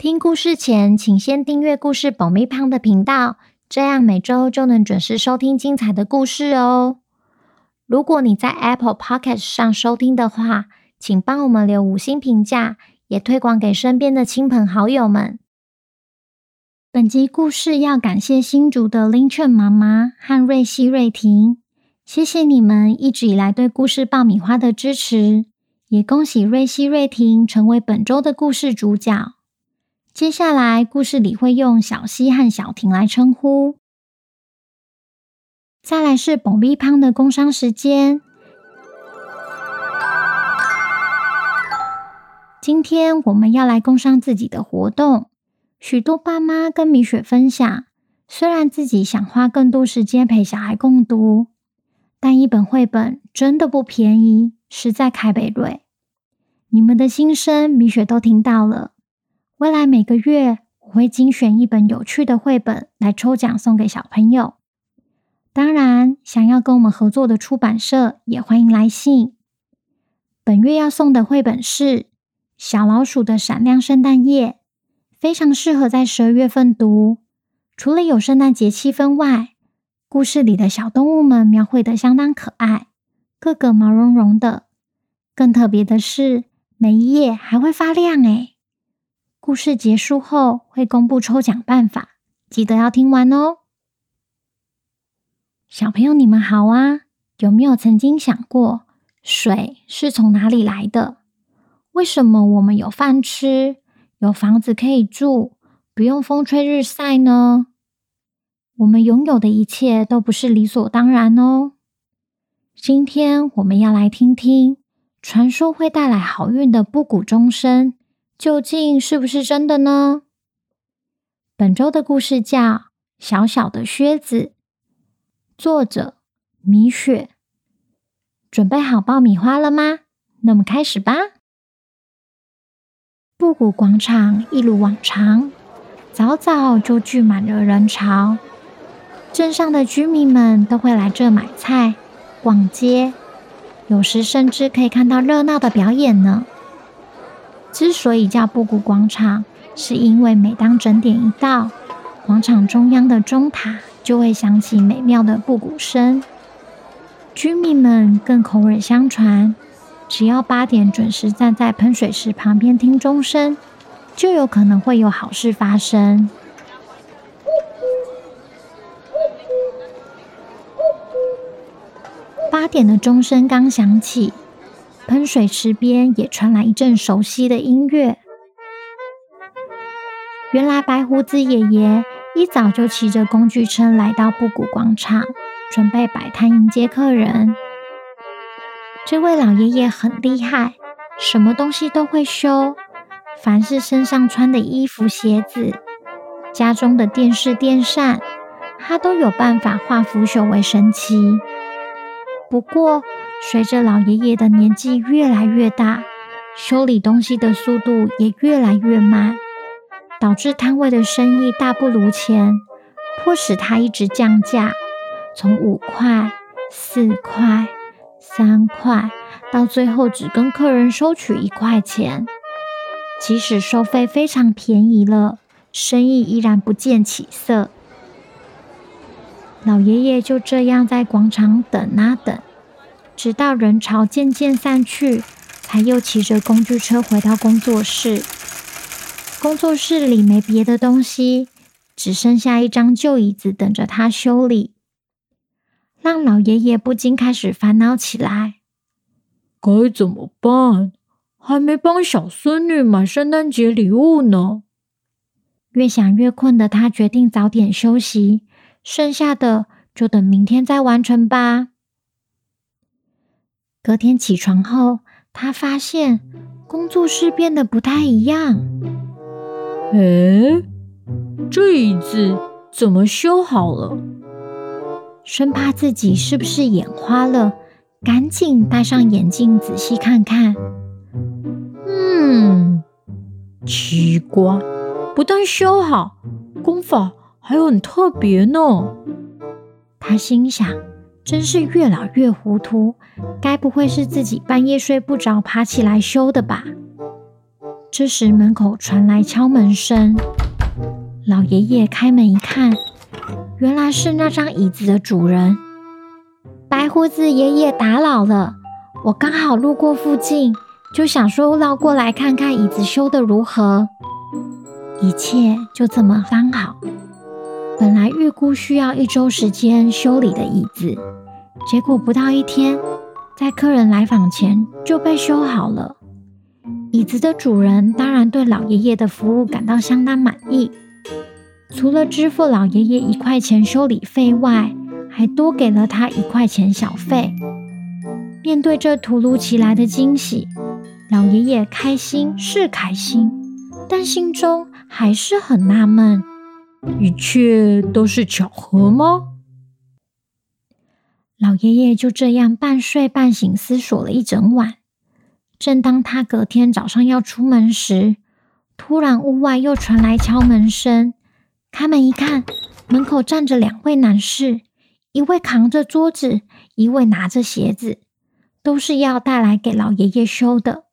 听故事前，请先订阅故事爆米胖的频道，这样每周就能准时收听精彩的故事哦。如果你在 Apple Podcast 上收听的话，请帮我们留五星评价，也推广给身边的亲朋好友们。本集故事要感谢新竹的林犬妈妈和瑞希瑞婷，谢谢你们一直以来对故事爆米花的支持，也恭喜瑞希瑞婷成为本周的故事主角。接下来，故事里会用小溪和小婷来称呼。再来是爆米花的工商时间。今天我们要来工商自己的活动。许多爸妈跟米雪分享，虽然自己想花更多时间陪小孩共读，但一本绘本真的不便宜，实在开北瑞。你们的心声，米雪都听到了。未来每个月我会精选一本有趣的绘本来抽奖送给小朋友。当然，想要跟我们合作的出版社也欢迎来信。本月要送的绘本是《小老鼠的闪亮圣诞夜》，非常适合在十二月份读。除了有圣诞节气氛外，故事里的小动物们描绘得相当可爱，个个毛茸茸的。更特别的是，每一页还会发亮诶。故事结束后会公布抽奖办法，记得要听完哦。小朋友，你们好啊！有没有曾经想过，水是从哪里来的？为什么我们有饭吃、有房子可以住、不用风吹日晒呢？我们拥有的一切都不是理所当然哦。今天我们要来听听传说会带来好运的布谷钟声。究竟是不是真的呢？本周的故事叫《小小的靴子》，作者米雪。准备好爆米花了吗？那么开始吧。布谷广场一如往常，早早就聚满了人潮。镇上的居民们都会来这买菜、逛街，有时甚至可以看到热闹的表演呢。之所以叫布谷广场，是因为每当整点一到，广场中央的钟塔就会响起美妙的布谷声。居民们更口耳相传，只要八点准时站在喷水池旁边听钟声，就有可能会有好事发生。八点的钟声刚响起。喷水池边也传来一阵熟悉的音乐。原来白胡子爷爷一早就骑着工具车来到布谷广场，准备摆摊迎接客人。这位老爷爷很厉害，什么东西都会修，凡是身上穿的衣服、鞋子，家中的电视、电扇，他都有办法化腐朽为神奇。不过，随着老爷爷的年纪越来越大，修理东西的速度也越来越慢，导致摊位的生意大不如前，迫使他一直降价，从五块、四块、三块，到最后只跟客人收取一块钱。即使收费非常便宜了，生意依然不见起色。老爷爷就这样在广场等啊等。直到人潮渐渐散去，才又骑着工具车回到工作室。工作室里没别的东西，只剩下一张旧椅子等着他修理，让老爷爷不禁开始烦恼起来：该怎么办？还没帮小孙女买圣诞节礼物呢。越想越困的他决定早点休息，剩下的就等明天再完成吧。隔天起床后，他发现工作室变得不太一样。诶，这椅子怎么修好了？生怕自己是不是眼花了，赶紧戴上眼镜仔细看看。嗯，奇怪，不但修好，功法还很特别呢。他心想，真是越老越糊涂，该不会是自己半夜睡不着，爬起来修的吧？这时门口传来敲门声，老爷爷开门一看，原来是那张椅子的主人。白胡子爷爷打扰了，我刚好路过附近，就想说绕过来看看椅子修的如何。一切就这么刚好。本来预估需要一周时间修理的椅子，结果不到一天，在客人来访前就被修好了。椅子的主人当然对老爷爷的服务感到相当满意，除了支付老爷爷一块钱修理费外，还多给了他一块钱小费。面对这突如其来的惊喜，老爷爷开心是开心，但心中还是很纳闷：一切都是巧合吗？老爷爷就这样半睡半醒思索了一整晚。正当他隔天早上要出门时，突然屋外又传来敲门声。开门一看，门口站着两位男士，一位扛着桌子，一位拿着鞋子，都是要带来给老爷爷修的。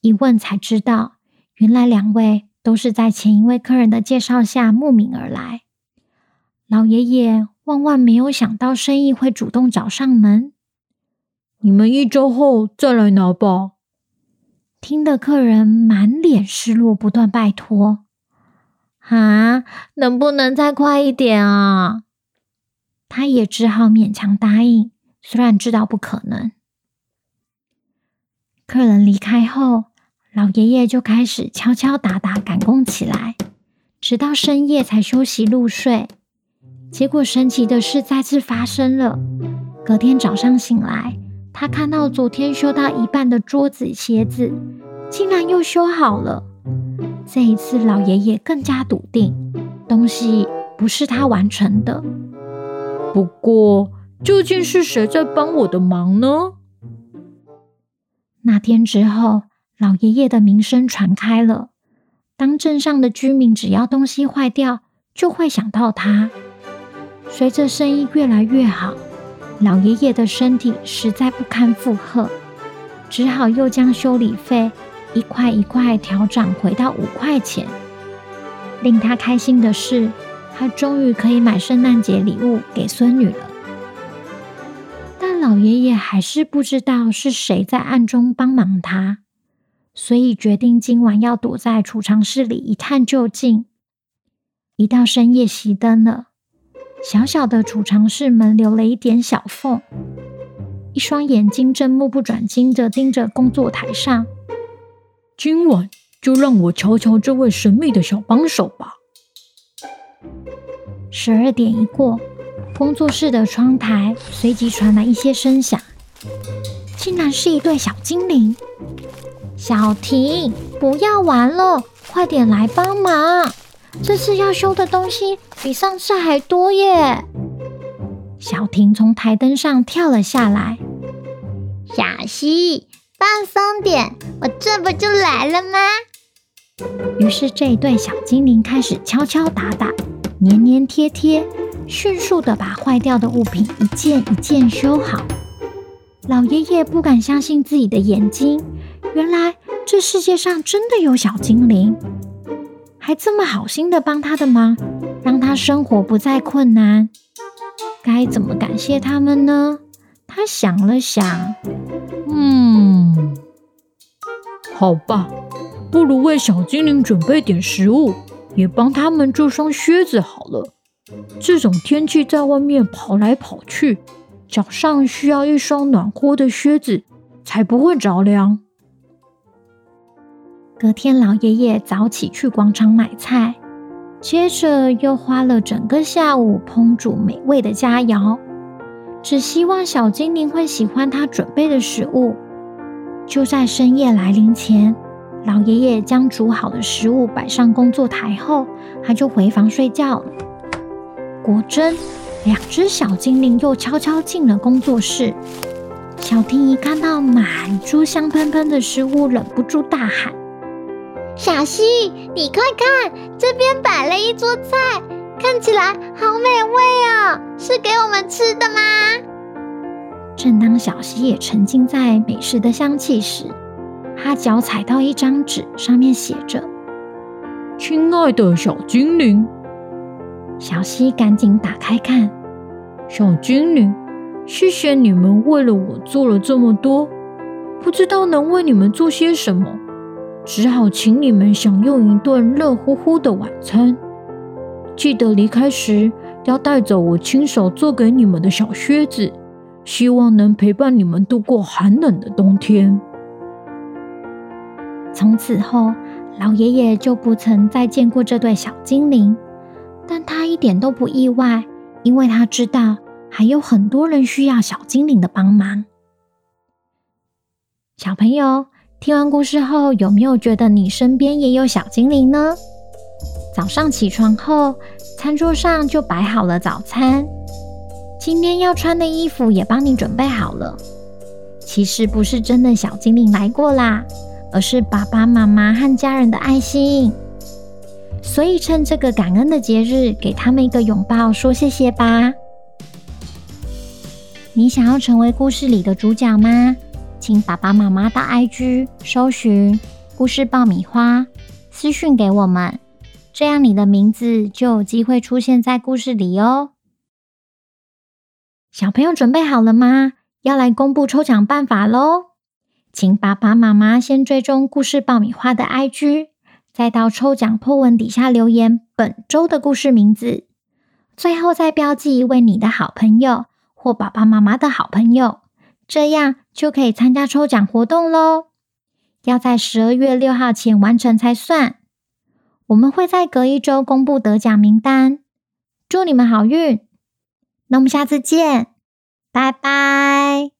一问才知道，原来两位都是在前一位客人的介绍下慕名而来。老爷爷万万没有想到生意会主动找上门。你们一周后再来拿吧。听得客人满脸失落，不断拜托：“啊，能不能再快一点啊？”他也只好勉强答应，虽然知道不可能。客人离开后，老爷爷就开始敲敲打打赶工起来，直到深夜才休息入睡。结果神奇的事再次发生了，隔天早上醒来。他看到昨天修到一半的桌子、鞋子，竟然又修好了。这一次，老爷爷更加笃定，东西不是他完成的。不过，究竟是谁在帮我的忙呢？那天之后，老爷爷的名声传开了。当镇上的居民只要东西坏掉，就会想到他。随着生意越来越好。老爷爷的身体实在不堪负荷，只好又将修理费一块一块调涨回到五块钱。令他开心的是，他终于可以买圣诞节礼物给孙女了。但老爷爷还是不知道是谁在暗中帮忙他，所以决定今晚要躲在储藏室里一探究竟。一到深夜熄灯了。小小的储藏室门留了一点小缝，一双眼睛正目不转睛地盯着工作台上。今晚就让我瞧瞧这位神秘的小帮手吧。十二点一过，工作室的窗台随即传来一些声响，竟然是一对小精灵。小婷，不要玩了，快点来帮忙。这次要修的东西比上次还多耶！小婷从台灯上跳了下来。小希，放松点，我这不就来了吗？于是这一对小精灵开始敲敲打打、粘粘贴贴，迅速的把坏掉的物品一件一件修好。老爷爷不敢相信自己的眼睛，原来这世界上真的有小精灵。还这么好心的帮他的忙，让他生活不再困难，该怎么感谢他们呢？他想了想，嗯，好吧，不如为小精灵准备点食物，也帮他们做双靴子好了。这种天气在外面跑来跑去，脚上需要一双暖和的靴子，才不会着凉。隔天，老爷爷早起去广场买菜，接着又花了整个下午烹煮美味的佳肴，只希望小精灵会喜欢他准备的食物。就在深夜来临前，老爷爷将煮好的食物摆上工作台后，他就回房睡觉了。果真，两只小精灵又悄悄进了工作室。小婷一看到满桌香喷喷的食物，忍不住大喊：“小溪，你快看，这边摆了一桌菜，看起来好美味哦，是给我们吃的吗？”正当小溪也沉浸在美食的香气时，他脚踩到一张纸，上面写着：“亲爱的小精灵。”小溪赶紧打开看，小精灵。谢谢你们为了我做了这么多，不知道能为你们做些什么，只好请你们享用一顿热乎乎的晚餐。记得离开时要带走我亲手做给你们的小靴子，希望能陪伴你们度过寒冷的冬天。从此后，老爷爷就不曾再见过这对小精灵，但他一点都不意外，因为他知道。还有很多人需要小精灵的帮忙。小朋友，听完故事后，有没有觉得你身边也有小精灵呢？早上起床后，餐桌上就摆好了早餐，今天要穿的衣服也帮你准备好了。其实不是真的小精灵来过啦，而是爸爸妈妈和家人的爱心。所以趁这个感恩的节日，给他们一个拥抱，说谢谢吧。你想要成为故事里的主角吗？请爸爸妈妈到 IG 搜寻“故事爆米花”，私讯给我们，这样你的名字就有机会出现在故事里哦。小朋友准备好了吗？要来公布抽奖办法喽！请爸爸妈妈先追踪“故事爆米花”的 IG，再到抽奖 po 文底下留言本周的故事名字，最后再标记一位你的好朋友。或爸爸妈妈的好朋友，这样就可以参加抽奖活动喽。要在十二月六号前完成才算。我们会在隔一周公布得奖名单。祝你们好运！那我们下次见，拜拜。